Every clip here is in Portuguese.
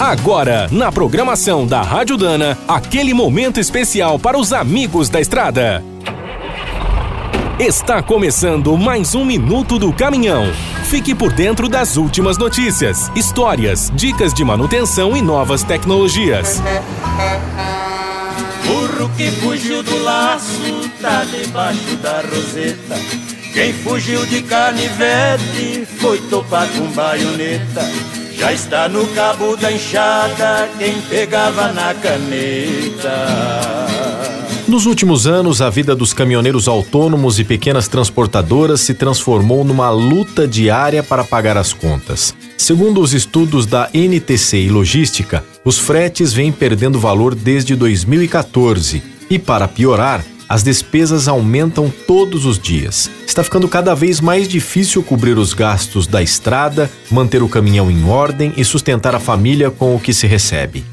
Agora, na programação da Rádio Dana, aquele momento especial para os amigos da estrada. Está começando mais um Minuto do Caminhão. Fique por dentro das últimas notícias, histórias, dicas de manutenção e novas tecnologias. Burro que fugiu do laço tá debaixo da roseta. Quem fugiu de canivete foi topar com baioneta. Já está no cabo da enxada quem pegava na caneta. Nos últimos anos, a vida dos caminhoneiros autônomos e pequenas transportadoras se transformou numa luta diária para pagar as contas. Segundo os estudos da NTC e Logística, os fretes vêm perdendo valor desde 2014 e, para piorar, as despesas aumentam todos os dias. Está ficando cada vez mais difícil cobrir os gastos da estrada, manter o caminhão em ordem e sustentar a família com o que se recebe.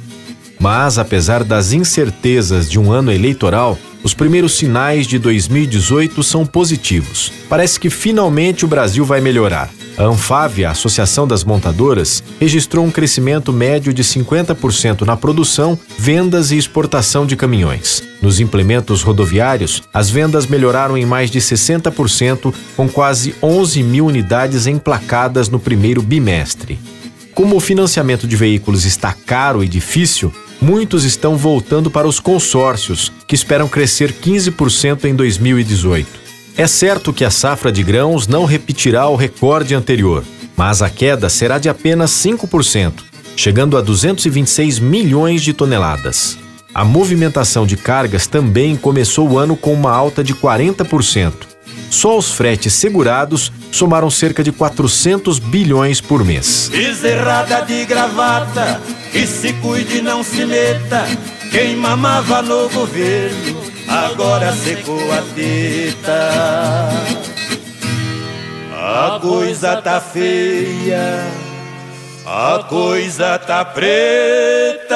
Mas, apesar das incertezas de um ano eleitoral, os primeiros sinais de 2018 são positivos. Parece que finalmente o Brasil vai melhorar. A Anfávia, a Associação das Montadoras, registrou um crescimento médio de 50% na produção, vendas e exportação de caminhões. Nos implementos rodoviários, as vendas melhoraram em mais de 60%, com quase 11 mil unidades emplacadas no primeiro bimestre. Como o financiamento de veículos está caro e difícil, muitos estão voltando para os consórcios, que esperam crescer 15% em 2018. É certo que a safra de grãos não repetirá o recorde anterior, mas a queda será de apenas 5%, chegando a 226 milhões de toneladas. A movimentação de cargas também começou o ano com uma alta de 40%. Só os fretes segurados somaram cerca de 400 bilhões por mês. Bezerrada de gravata, que se cuide não se meta. Quem mamava no governo, agora secou a teta. A coisa tá feia, a coisa tá preta.